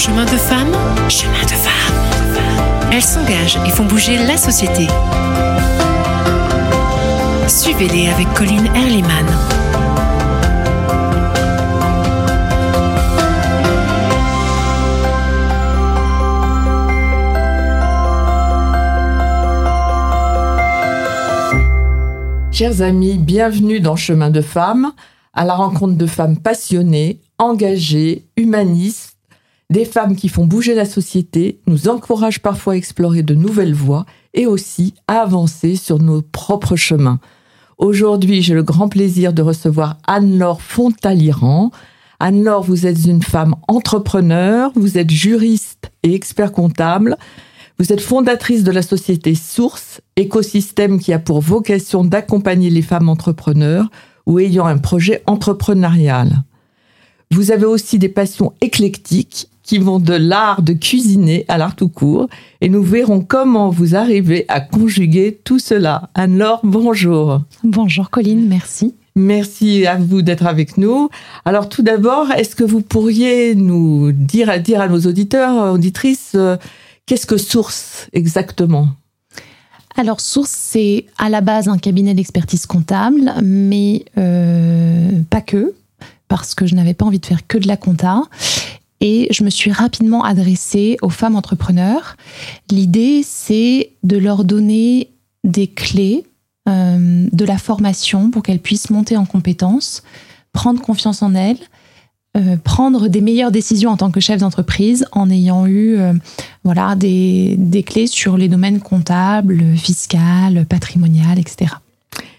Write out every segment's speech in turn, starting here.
Chemin de femme, chemin de femme. Elles s'engagent et font bouger la société. Suivez-les avec Colline Erliman. Chers amis, bienvenue dans Chemin de femmes, à la rencontre de femmes passionnées, engagées, humanistes, des femmes qui font bouger la société, nous encouragent parfois à explorer de nouvelles voies et aussi à avancer sur nos propres chemins. Aujourd'hui, j'ai le grand plaisir de recevoir Anne-Laure Fontaliran. Anne-Laure, vous êtes une femme entrepreneur, vous êtes juriste et expert comptable. Vous êtes fondatrice de la société Source, écosystème qui a pour vocation d'accompagner les femmes entrepreneurs ou ayant un projet entrepreneurial. Vous avez aussi des passions éclectiques qui vont de l'art de cuisiner à l'art tout court et nous verrons comment vous arrivez à conjuguer tout cela. Anne-Laure, bonjour. Bonjour Colline, merci. Merci à vous d'être avec nous. Alors tout d'abord, est-ce que vous pourriez nous dire, dire à nos auditeurs, auditrices, euh, Qu'est-ce que Source exactement? Alors, Source, c'est à la base un cabinet d'expertise comptable, mais euh, pas que, parce que je n'avais pas envie de faire que de la compta. Et je me suis rapidement adressée aux femmes entrepreneurs. L'idée, c'est de leur donner des clés euh, de la formation pour qu'elles puissent monter en compétences, prendre confiance en elles, euh, prendre des meilleures décisions en tant que chef d'entreprise en ayant eu euh, voilà, des, des, clés sur les domaines comptables, fiscal, patrimonial, etc.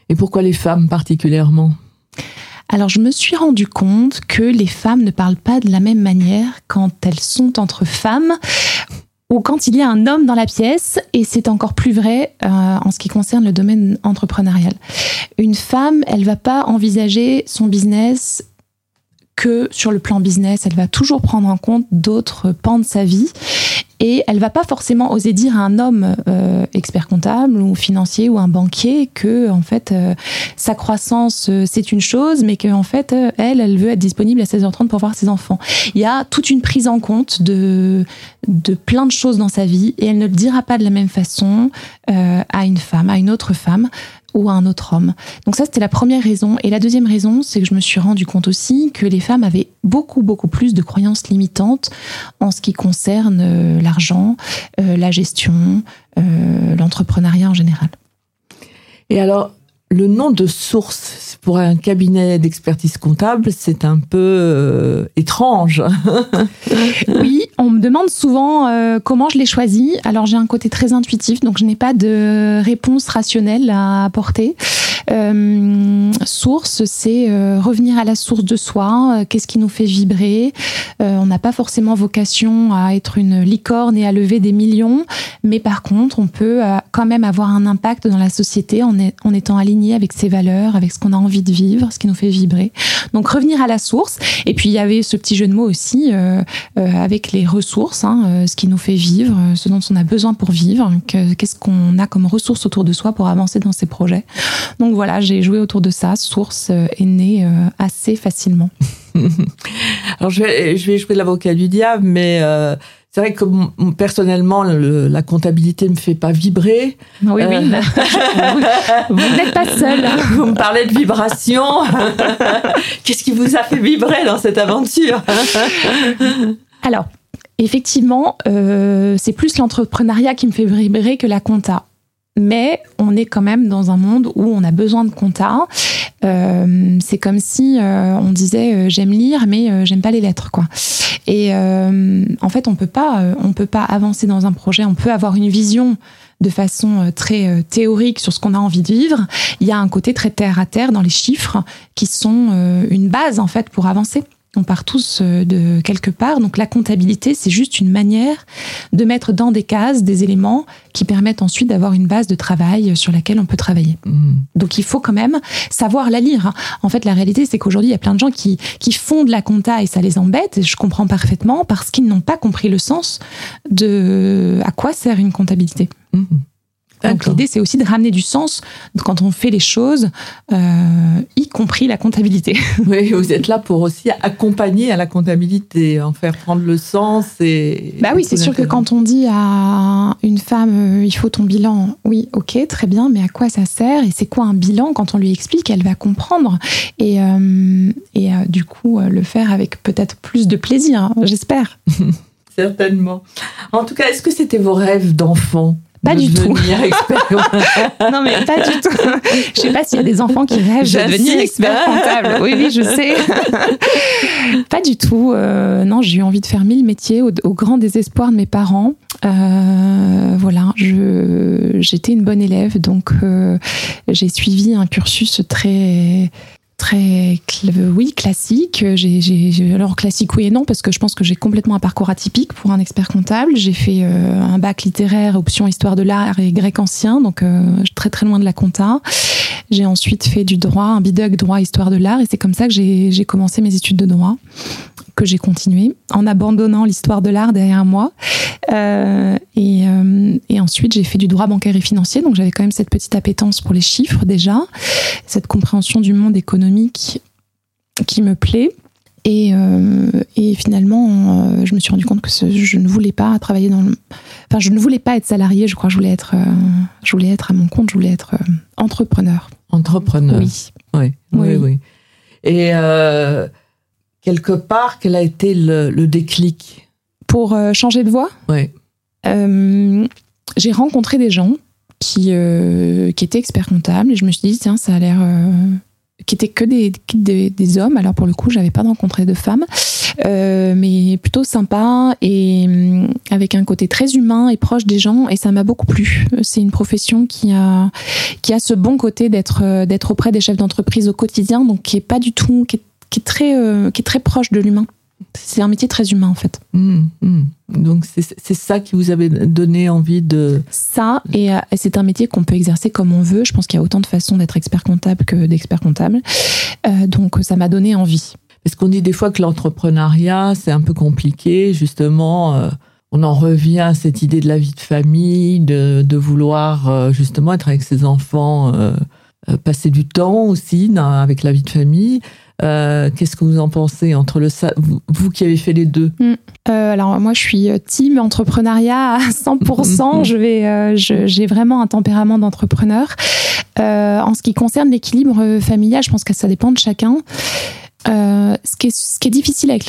Et pourquoi les femmes particulièrement? Alors je me suis rendu compte que les femmes ne parlent pas de la même manière quand elles sont entre femmes ou quand il y a un homme dans la pièce, et c'est encore plus vrai euh, en ce qui concerne le domaine entrepreneurial. Une femme, elle va pas envisager son business que sur le plan business, elle va toujours prendre en compte d'autres pans de sa vie et elle va pas forcément oser dire à un homme euh, expert comptable ou financier ou un banquier que en fait euh, sa croissance euh, c'est une chose mais qu'en fait elle elle veut être disponible à 16h30 pour voir ses enfants. Il y a toute une prise en compte de de plein de choses dans sa vie et elle ne le dira pas de la même façon à une femme, à une autre femme ou à un autre homme. Donc ça, c'était la première raison. Et la deuxième raison, c'est que je me suis rendu compte aussi que les femmes avaient beaucoup, beaucoup plus de croyances limitantes en ce qui concerne euh, l'argent, euh, la gestion, euh, l'entrepreneuriat en général. Et alors, le nom de source pour un cabinet d'expertise comptable, c'est un peu euh, étrange. oui, on me demande souvent euh, comment je l'ai choisi. Alors j'ai un côté très intuitif, donc je n'ai pas de réponse rationnelle à apporter. Euh, source, c'est euh, revenir à la source de soi. Euh, qu'est-ce qui nous fait vibrer On n'a pas forcément vocation à être une licorne et à lever des millions, mais par contre, on peut quand même avoir un impact dans la société en, étant aligné avec ses valeurs, avec ce qu'on a envie de vivre, ce qui nous fait vibrer. Donc revenir à la source. Et puis il y avait ce petit jeu de mots aussi avec les ressources, hein, ce qui nous fait vivre, ce dont on a besoin pour vivre. Qu'est-ce qu'on a comme ressources autour de soi pour avancer dans ses projets. Voilà, j'ai joué autour de ça. Source euh, est née euh, assez facilement. Alors je vais, je vais jouer l'avocat du diable, mais euh, c'est vrai que personnellement, la comptabilité me fait pas vibrer. Oui, oui. vous n'êtes pas seul. Vous me parlez de vibration. Qu'est-ce qui vous a fait vibrer dans cette aventure? Alors, effectivement, c'est plus l'entrepreneuriat qui me fait vibrer que la compta mais on est quand même dans un monde où on a besoin de compta. Euh, c'est comme si euh, on disait euh, j'aime lire mais j'aime pas les lettres quoi. Et en fait on peut pas on peut pas avancer dans un projet. On peut avoir une vision de façon très théorique sur ce qu'on a envie de vivre. Il y a un côté très terre à terre dans les chiffres qui sont une base en fait pour avancer. On part tous euh, de quelque part. Donc la comptabilité, c'est juste une manière de mettre dans des cases des éléments qui permettent ensuite d'avoir une base de travail sur laquelle on peut travailler. Mmh. Donc il faut quand même savoir la lire. Hein. En fait, la réalité, c'est qu'aujourd'hui, il y a plein de gens qui, qui font de la compta et ça les embête. Et je comprends parfaitement parce qu'ils n'ont pas compris le sens de à quoi sert une comptabilité. Mmh. Donc l'idée, c'est aussi de ramener du sens quand on fait les choses, euh, y compris la comptabilité. Oui, vous êtes là pour aussi accompagner à la comptabilité, en faire prendre le sens et. Bah oui, c'est sûr que quand on dit à une femme, euh, il faut ton bilan, oui, ok, très bien, mais à quoi ça sert et c'est quoi un bilan Quand on lui explique, elle va comprendre et, euh, et du coup le faire avec peut-être plus de plaisir, hein, j'espère. Certainement. En tout cas, est-ce que c'était vos rêves d'enfant? Pas du tout. non, mais pas du tout. Je sais pas s'il y a des enfants qui rêvent de devenir expert comptable. Oui, oui, je sais. pas du tout. Euh, non, j'ai eu envie de faire mille métiers au, grand désespoir de mes parents. Euh, voilà, j'étais une bonne élève, donc euh, j'ai suivi un cursus très très oui classique. Alors classique oui et non parce que je pense que j'ai complètement un parcours atypique pour un expert comptable. J'ai fait euh, un bac littéraire option histoire de l'art et grec ancien donc euh, très très loin de la compta. J'ai ensuite fait du droit un bidoc droit histoire de l'art et c'est comme ça que j'ai commencé mes études de droit que j'ai continué en abandonnant l'histoire de l'art derrière moi. Euh, et, euh, et, ensuite, j'ai fait du droit bancaire et financier, donc j'avais quand même cette petite appétence pour les chiffres déjà, cette compréhension du monde économique qui me plaît. Et, euh, et finalement, je me suis rendu compte que je ne voulais pas travailler dans le... Enfin, je ne voulais pas être salarié, je crois que je voulais être, je voulais être à mon compte, je voulais être entrepreneur. Entrepreneur. Oui. Oui, oui, oui. Et quelque part, quel a été le, déclic? Pour euh, changer de voie? Oui. Euh, j'ai rencontré des gens qui, euh, qui étaient experts comptables et je me suis dit, tiens, ça a l'air. qui étaient que des, des, hommes. Alors pour le coup, j'avais pas rencontré de femmes, mais plutôt sympa et avec un côté très humain et proche des gens. Et ça m'a beaucoup plu. C'est une profession qui a qui a ce bon côté d'être d'être auprès des chefs d'entreprise au quotidien, donc qui est pas du tout qui est qui est très, euh, qui est très proche de l'humain. C'est un métier très humain en fait. Mmh, mmh. Donc c'est ça qui vous avait donné envie de... Ça, et, euh, c'est un métier qu'on peut exercer comme on veut. Je pense qu'il y a autant de façons d'être expert comptable que d'expert comptable. Euh, donc ça m'a donné envie. Parce qu'on dit des fois que l'entrepreneuriat, c'est un peu compliqué, justement. on en revient à cette idée de la vie de famille, de, de vouloir justement être avec ses enfants, passer du temps aussi avec la vie de famille. Euh, qu'est-ce que vous en pensez entre le vous, qui avez fait les deux? Mm. euh, Alors moi, je suis euh, team entrepreneuriat à 100%. je vais, j'ai vraiment un tempérament d'entrepreneur. en ce qui concerne l'équilibre familial, je pense que ça dépend de chacun. Euh, ce, qui est, ce qui est difficile avec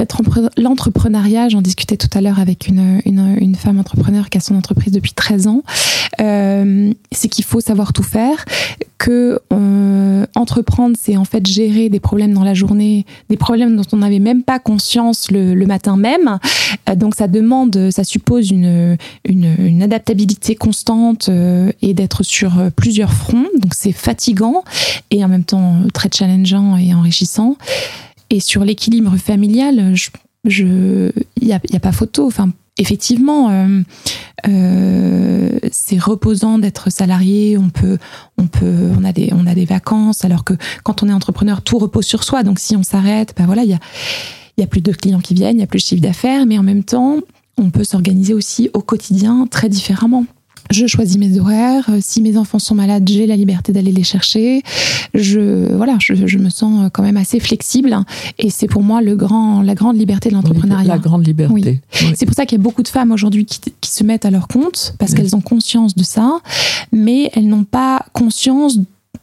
l'entrepreneuriat, j'en discutais tout à l'heure avec une, une, une, femme entrepreneur qui a son entreprise depuis 13 ans, euh, c'est qu'il faut savoir tout faire, que euh, entreprendre, c'est en fait gérer des problèmes dans la journée, des problèmes dont on n'avait même pas conscience le, le matin même. Euh, donc ça demande, ça suppose une, une, une adaptabilité constante euh, et d'être sur plusieurs fronts. Donc c'est fatigant et en même temps très challengeant et enrichissant. Et sur l'équilibre familial, je, il n'y a, y a, pas photo. Enfin, effectivement, euh, euh, c'est reposant d'être salarié. On peut, on peut, on a des, on a des vacances. Alors que quand on est entrepreneur, tout repose sur soi. Donc si on s'arrête, ben voilà, il y a, y a plus de clients qui viennent, il y a plus de chiffre d'affaires, mais en même temps, on peut s'organiser aussi au quotidien très différemment je choisis mes horaires. Euh, si mes enfants sont malades, j'ai la liberté d'aller les chercher. Je, voilà, je, me sens quand même assez flexible. Et c'est pour moi le grand, la grande liberté de l'entrepreneuriat. La grande liberté. C'est pour ça qu'il y a beaucoup de femmes aujourd'hui qui, se mettent à leur compte parce qu'elles ont conscience de ça, mais elles n'ont pas conscience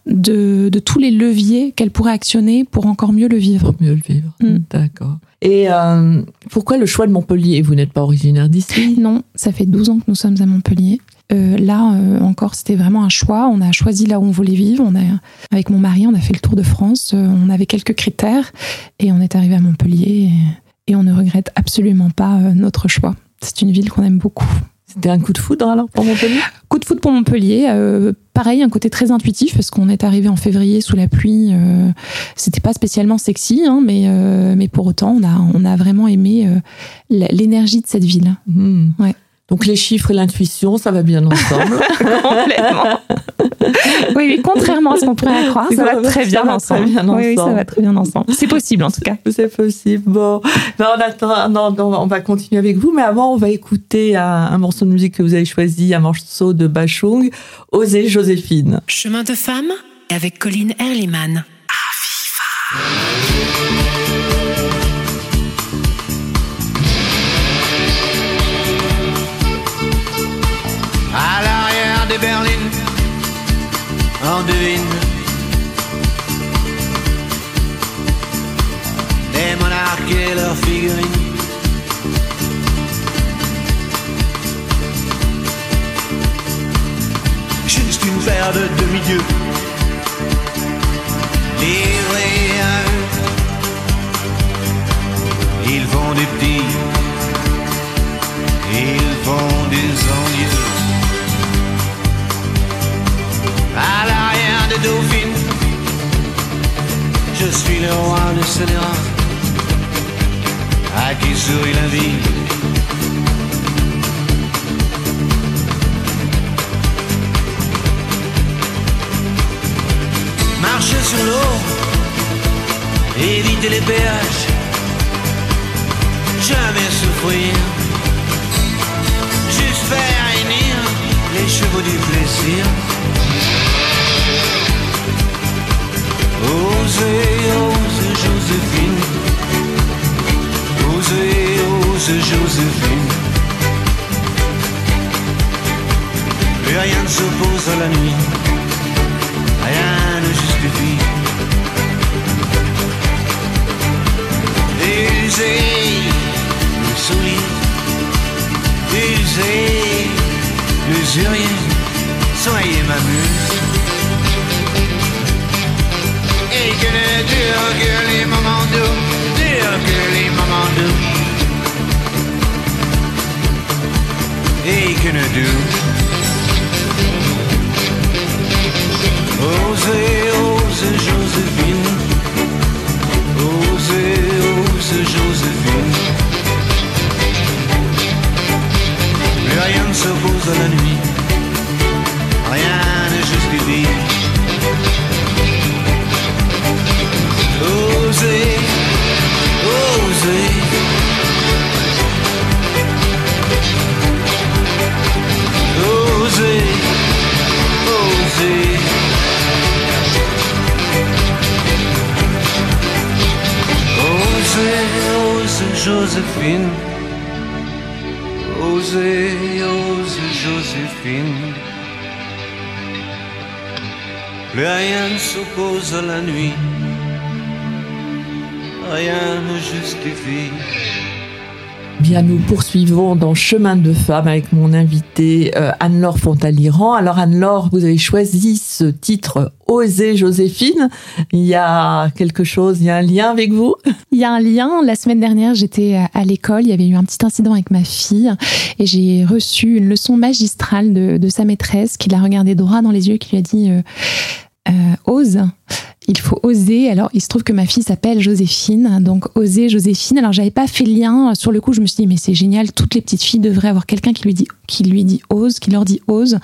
de, tous les leviers qu'elles pourraient actionner pour encore mieux le vivre. Pour mieux le vivre. Mm. D'accord. Et euh, pourquoi le choix de Montpellier? Vous n'êtes pas originaire d'ici? Non, ça fait 12 ans que nous sommes à Montpellier. Euh, là euh, encore, c'était vraiment un choix. On a choisi là où on voulait vivre. On a, avec mon mari, on a fait le tour de France. Euh, on avait quelques critères et on est arrivé à Montpellier et, on ne regrette absolument pas notre choix. C'est une ville qu'on aime beaucoup. C'était un coup de foudre alors pour Montpellier? Coup de foudre pour Montpellier. pareil, un côté très intuitif parce qu'on est arrivé en février sous la pluie. C'était pas spécialement sexy, hein, mais, mais pour autant, on a, on a vraiment aimé l'énergie de cette ville. Mmh. Ouais. Donc les chiffres et l'intuition, ça va bien ensemble. Complètement. Oui, oui, contrairement à ce qu'on pourrait croire, ça va très bien ensemble. Oui, ça va très bien ensemble. C'est possible en tout cas. C'est possible. Bon, ben, en attendant, on va continuer avec vous, mais avant, on va écouter un, un morceau de musique que vous avez choisi, un morceau de Bachung, Osez Joséphine. Chemin de femme avec Colline Erliman. À devine les monarques et leurs figurines. Juste une paire de demi-dieux livrés à. Ils font des petits, ils font des envieux. Dauphines, je suis le roi de scélérat, à qui sourit la vie. Marcher sur l'eau, éviter les péages, jamais souffrir, juste faire réunir les chevaux du plaisir. Osez Joséphine, osez, osez Joséphine. Rien ne s'oppose à la nuit, rien ne justifie. Usez le sourire, usez l'usurier, soyez ma muse. Et que ne durent que les moments doux, durent que les moments doux. Et Osez, osez Joséphine Osez, osez Joséphine Plus rien ne s'oppose à la nuit. Rien ne justifie Bien, nous poursuivons dans Chemin de femme avec mon invité euh, Anne-Laure Fontaliran. Alors Anne-Laure, vous avez choisi ce titre Osez Joséphine. Il y a quelque chose, il y a un lien avec vous? Il y a un lien. La semaine dernière, j'étais à l'école. Il y avait eu un petit incident avec ma fille et j'ai reçu une leçon magistrale de, sa maîtresse qui l'a regardé droit dans les yeux et qui lui a dit euh, euh, Ose il faut oser. Alors, il se trouve que ma fille s'appelle Joséphine, donc oser Joséphine. Alors, j'avais pas fait le lien sur le coup. Je me suis dit, mais c'est génial. Toutes les petites filles devraient avoir quelqu'un qui lui dit, qui lui dit ose, qui leur dit ose.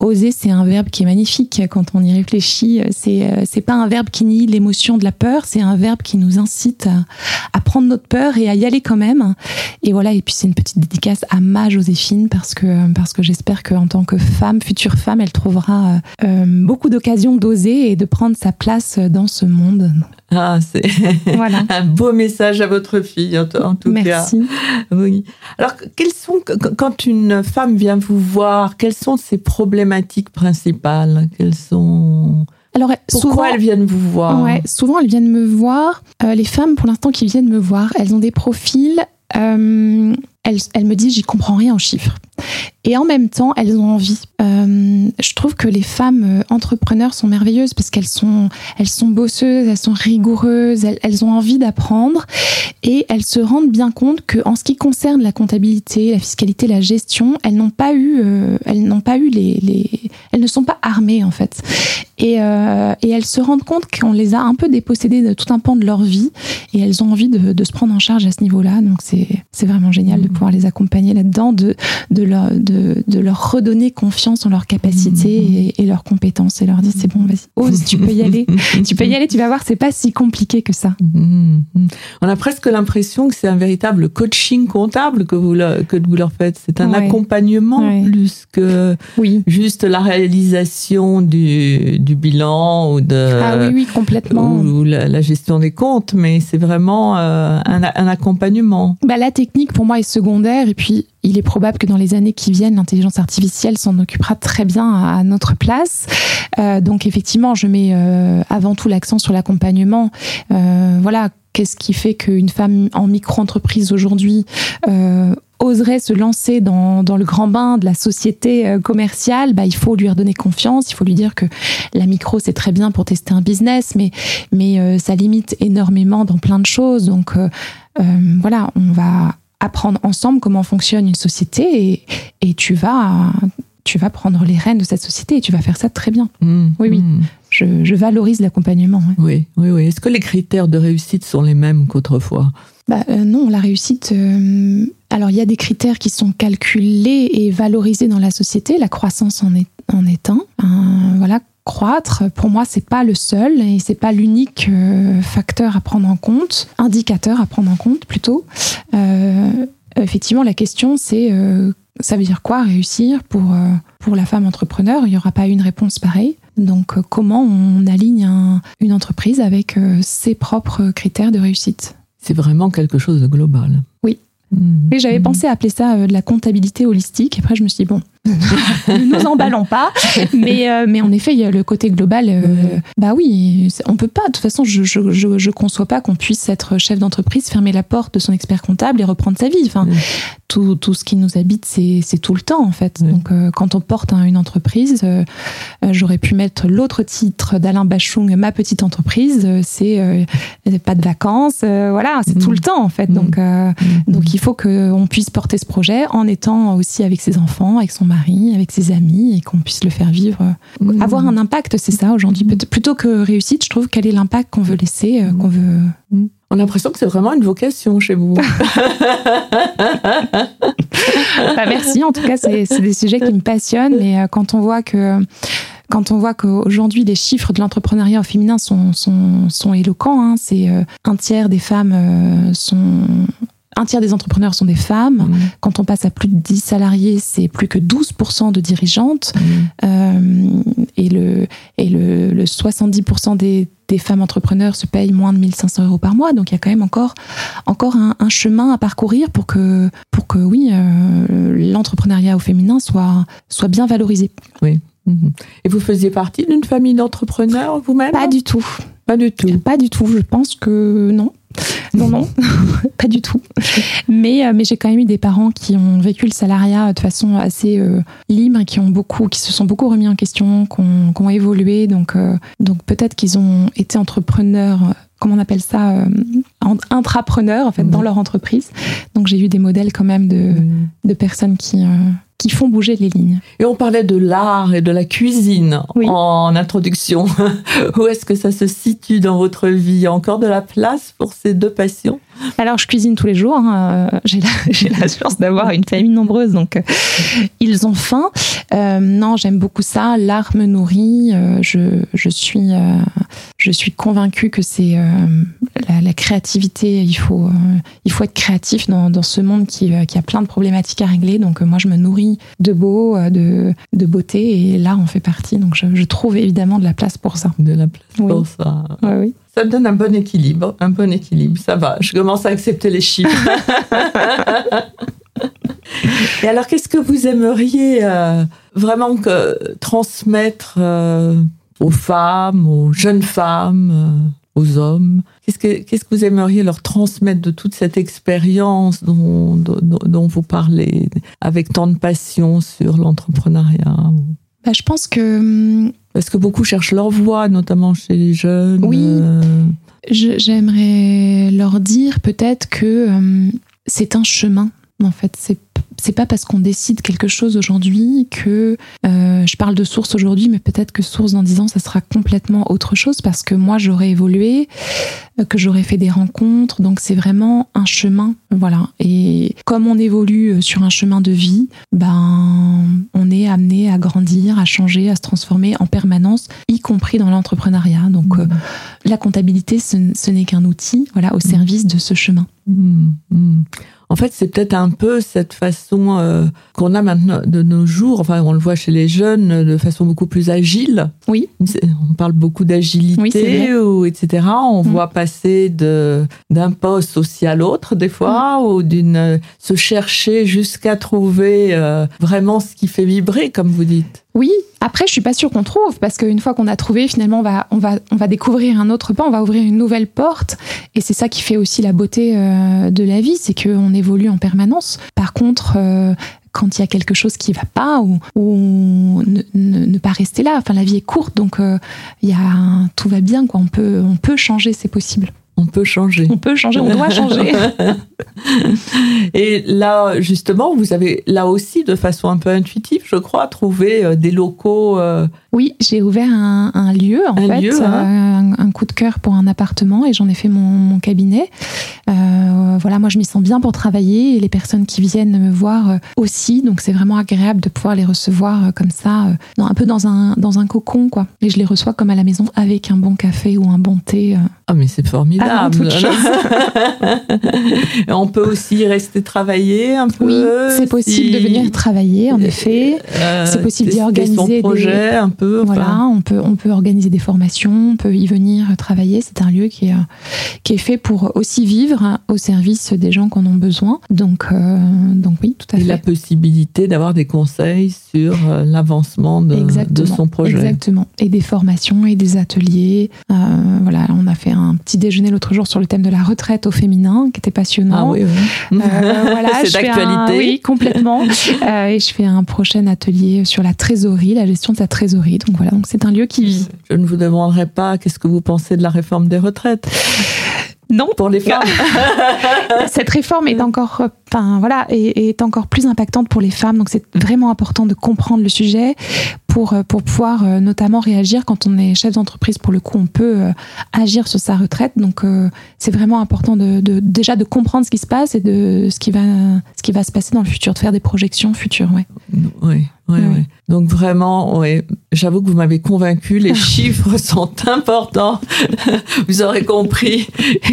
Oser, c'est un verbe qui est magnifique quand on y réfléchit. C'est c'est pas un verbe qui nie l'émotion de la peur. C'est un verbe qui nous incite à, à, prendre notre peur et à y aller quand même. Et voilà. Et puis c'est une petite dédicace à ma Joséphine parce que parce que j'espère qu'en tant que femme, future femme, elle trouvera euh, beaucoup d'occasions d'oser et de prendre sa place dans ce monde. Ah, c'est voilà. un beau message à votre fille, en, en tout Merci. cas. Oui. Alors, quelles sont, quand une femme vient vous voir, quelles sont ses problématiques principales? Quelles sont. Alors, Pourquoi souvent, elles viennent vous voir? Ouais, Souvent, elles viennent me voir. Euh, les femmes, pour l'instant, qui viennent me voir, elles ont des profils. Euh, elles, me disent, j'y comprends rien en chiffres. Et en même temps, elles ont envie. Euh, je trouve que les femmes entrepreneurs sont merveilleuses parce qu'elles sont, elles sont bosseuses, elles sont rigoureuses, elles, elles ont envie d'apprendre et elles se rendent bien compte que en ce qui concerne la comptabilité, la fiscalité, la gestion, elles n'ont pas eu, euh, elles n'ont pas eu les, les, elles ne sont pas armées en fait. Et, euh, et elles se rendent compte qu'on les a un peu dépossédées de tout un pan de leur vie et elles ont envie de, de se prendre en charge à ce niveau-là. Donc c'est, c'est vraiment génial de pouvoir les accompagner là-dedans, de, de, leur, de, de leur redonner confiance en leurs capacités et, et leurs compétences et leur dire c'est bon, vas-y, ose, tu peux y aller. tu peux y aller, tu vas voir, c'est pas si compliqué que ça. Mhm. On a presque l'impression que c'est un véritable coaching comptable que vous, le- que vous leur faites. C'est un Ouais. accompagnement Ouais. plus que Oui. juste la réalisation du, du bilan ou de ah oui, oui, complètement. ou la, la gestion des comptes, mais c'est vraiment euh, un, un accompagnement. Bah, la technique pour moi est secondaire et puis il est probable que dans les années qui viennent, l'intelligence artificielle s'en occupera très bien à, notre place. Euh, donc effectivement, je mets euh, avant tout l'accent sur l'accompagnement. Euh, voilà, qu'est-ce qui fait qu'une femme en micro-entreprise aujourd'hui oserait se lancer dans, dans le grand bain de la société commerciale, bah, il faut lui redonner confiance, il faut lui dire que la micro c'est très bien pour tester un business, mais, mais ça limite énormément dans plein de choses. Donc voilà, on va apprendre ensemble comment fonctionne une société et, et tu vas tu vas prendre les rênes de cette société et tu vas faire ça très bien. Mm, Oui, oui. mm. Je, je valorise l'accompagnement. Oui, oui, oui. Est-ce que les critères de réussite sont les mêmes qu'autrefois? Bah, euh, non, la réussite. euh, alors, il y a des critères qui sont calculés et valorisés dans la société. La croissance en est, en est un. Un, voilà, croître, pour moi, c'est pas le seul et c'est pas l'unique euh, facteur à prendre en compte, indicateur à prendre en compte plutôt. Euh, effectivement, la question, c'est euh, ça veut dire quoi réussir pour, euh, pour la femme entrepreneur? Il n'y aura pas une réponse pareille. Donc, comment on aligne un- une entreprise avec ses propres critères de réussite? C'est vraiment quelque chose de global. Oui. Oui, j'avais mm. pensé appeler ça euh, de la comptabilité holistique. Après, je me suis dit, bon, ne nous emballons pas. Mais, euh, mais en effet, il y a le côté global. euh. Bah oui, on peut pas. De toute façon, je, je, je, je conçois pas qu'on puisse être chef d'entreprise, fermer la porte de son expert comptable et reprendre sa vie. Enfin, tout, tout ce qui nous habite, c'est tout le temps, en fait. Donc, euh, quand on porte un- une entreprise, j'aurais pu mettre l'autre titre d'Alain Bachung, ma petite entreprise. c'est pas de vacances. voilà, c'est tout le temps, en fait. Donc, donc il faut qu'on puisse porter ce projet en étant aussi avec ses enfants, avec son mari, avec ses amis et qu'on puisse le faire vivre. Mm. Avoir un impact, c'est ça aujourd'hui. Peut- Plutôt que réussite, je trouve quel est l'impact qu'on veut laisser, euh, qu'on veut. On a l'impression que c'est vraiment une vocation chez vous. Bah, merci. En tout cas, c'est des sujets qui me passionnent. Mais euh, quand on voit que quand on voit qu'aujourd'hui les chiffres de l'entrepreneuriat féminin sont, sont, sont éloquents, hein, c'est euh, un tiers des femmes euh, sont un tiers des entrepreneurs sont des femmes. Mm. Quand on passe à plus de 10 salariés, c'est plus que 12% de dirigeantes. Mm. Euh, et le, et le, le 70% des, des femmes entrepreneurs se payent moins de 1500 euros par mois. Donc il y a quand même encore, encore un, un chemin à parcourir pour que, pour que oui, euh, l'entrepreneuriat au féminin soit, soit bien valorisé. Mhm. Et vous faisiez partie d'une famille d'entrepreneurs vous-même Pas du tout. Pas du tout. Pas du tout. Je pense que non. Non, non, pas du tout. Mais, euh, mais j'ai quand même eu des parents qui ont vécu le salariat de façon assez euh, libre et qui ont beaucoup, qui se sont beaucoup remis en question, qui ont, qui ont évolué. Donc, euh, donc peut-être qu'ils ont été entrepreneurs, comment on appelle ça, euh, en- intrapreneurs en fait dans leur entreprise. Donc j'ai eu des modèles quand même de, Mm. de personnes qui, euh, qui font bouger les lignes. Et on parlait de l'art et de la cuisine Oui. en introduction. Où est-ce que ça se situe dans votre vie? Il y a encore de la place pour ces deux passions? Alors, je cuisine tous les jours. hein. Euh, J'ai la, chance d'avoir une famille nombreuse, donc euh, ils ont faim. Euh, non, j'aime beaucoup ça. L'art me nourrit. Je, je suis, euh, je suis convaincue que c'est euh, la, la créativité. Il faut, il faut être créatif dans, dans ce monde qui, qui a plein de problématiques à régler. Donc, moi, je me nourris de beau, de, de beauté, et l'art en fait partie. Donc, je, je trouve évidemment de la place pour ça. De la place Oui. pour ça. Ouais, oui. Ça donne un bon équilibre. Un bon équilibre. Ça va. Je commence à accepter les chiffres. Et alors, qu'est-ce que vous aimeriez euh, vraiment que, transmettre euh, aux femmes, aux jeunes femmes, euh, aux hommes? Qu'est-ce que, qu'est-ce que vous aimeriez leur transmettre de toute cette expérience dont, dont, dont vous parlez avec tant de passion sur l'entrepreneuriat Bah, je pense que hum, Parce que beaucoup cherchent leur voie, notamment chez les jeunes. Oui. euh, Je- J'aimerais leur dire peut-être que euh, c'est un chemin. En fait, c'est c'est pas parce qu'on décide quelque chose aujourd'hui que euh, je parle de source aujourd'hui, mais peut-être que source dans dix ans, ça sera complètement autre chose parce que moi, j'aurais évolué, euh, que j'aurais fait des rencontres. Donc, c'est vraiment un chemin. Voilà. Et comme on évolue euh, sur un chemin de vie, ben, on est amené à grandir, à changer, à se transformer en permanence, y compris dans l'entrepreneuriat. Donc, euh, la comptabilité, ce, ce n'est qu'un outil, voilà, au service de ce chemin. Mm, mm. En fait, c'est peut-être un peu cette façon euh, qu'on a maintenant de nos jours, enfin on le voit chez les jeunes, de façon beaucoup plus agile. Oui. On parle beaucoup d'agilité, etc. On Mm. voit passer d'un poste aussi à l'autre des fois, Mm. ou d'une euh, se chercher jusqu'à trouver euh, vraiment ce qui fait vibrer, comme vous dites. Oui, après, je suis pas sûre qu'on trouve, parce qu'une fois qu'on a trouvé, finalement, on va, on, va, on va découvrir un autre pan, on va ouvrir une nouvelle porte. Et c'est ça qui fait aussi la beauté euh, de la vie, c'est qu'on évolue en permanence. Par contre, euh, quand il y a quelque chose qui va pas, ou, ou ne, ne- ne pas rester là, enfin, la vie est courte, donc euh, y a tout va bien, quoi. On peut, on peut changer, c'est possible. On peut changer. On peut changer, on doit changer. Et là, justement, vous avez là aussi, de façon un peu intuitive, je crois, trouvé euh, des locaux. euh, Oui, j'ai ouvert un, un lieu, en Un fait, lieu, euh, hein. un, un coup de cœur pour un appartement et j'en ai fait mon, mon cabinet. Euh, voilà, moi je m'y sens bien pour travailler et les personnes qui viennent me voir aussi, donc c'est vraiment agréable de pouvoir les recevoir comme ça, un peu dans un, dans un cocon, quoi. Et je les reçois comme à la maison avec un bon café ou un bon thé. Ah, mais c'est formidable. Et On peut aussi rester travailler un peu. Oui, c'est possible de venir travailler, en effet. Euh, c'est possible d'y organiser son des- projet un peu. enfin. Voilà, on peut, on peut organiser des formations, on peut y venir travailler. C'est un lieu qui est, qui est fait pour aussi vivre hein, au service des gens qui en ont besoin. Donc, euh, donc oui, tout à Et fait. la possibilité d'avoir des conseils sur euh, l'avancement de, de son projet. Exactement. Et des formations et des ateliers. Euh, voilà, on a fait un petit déjeuner l'autre jour sur le thème de la retraite au féminin, qui était passionnant. Ah oui, oui. Voilà, c'est d'actualité. Oui, complètement. Et je fais un prochain atelier sur la trésorerie, la gestion de sa trésorerie. Donc voilà, donc c'est un lieu qui vit. Je ne vous demanderai pas qu'est-ce que vous pensez de la réforme des retraites Non, pour les femmes. cette réforme est encore, enfin voilà, est, est encore plus impactante pour les femmes. Donc c'est vraiment important de comprendre le sujet pour euh, pour pouvoir euh, notamment réagir quand on est chef d'entreprise. Pour le coup, on peut euh, agir sur sa retraite. Donc c'est vraiment important de, de déjà de comprendre ce qui se passe et de ce qui va ce qui va se passer dans le futur, de faire des projections futures. Ouais. Oui, oui, Oui. oui. Donc vraiment, j'avoue que vous m'avez convaincu. Les chiffres sont importants. Vous aurez compris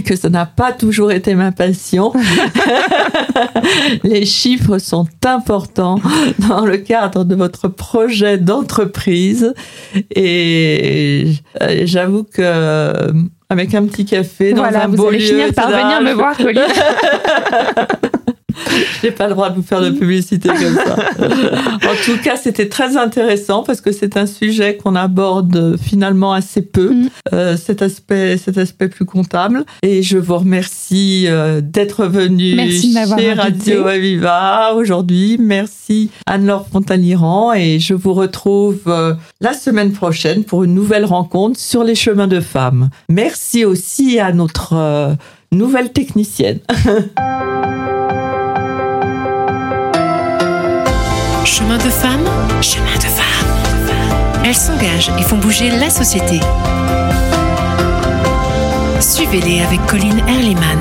que ça n'a pas toujours été ma passion. Les chiffres sont importants dans le cadre de votre projet d'entreprise. Et euh, j'avoue que euh, avec un petit café dans voilà, un vous beau allez lieu, finir par venir me voir, Colline. J'ai pas le droit de vous faire de publicité comme ça. en tout cas, c'était très intéressant parce que c'est un sujet qu'on aborde finalement assez peu, Mm. euh, cet aspect, cet aspect plus comptable. Et je vous remercie euh, d'être venu Merci chez. Radio Aviva aujourd'hui. Merci Anne-Laure Fontaniran et je vous retrouve euh, la semaine prochaine pour une nouvelle rencontre sur les chemins de femmes. Merci aussi à notre nouvelle technicienne. Chemin de femmes, chemin de femmes. Elles s'engagent et font bouger la société. Suivez-les avec Colline Erliman.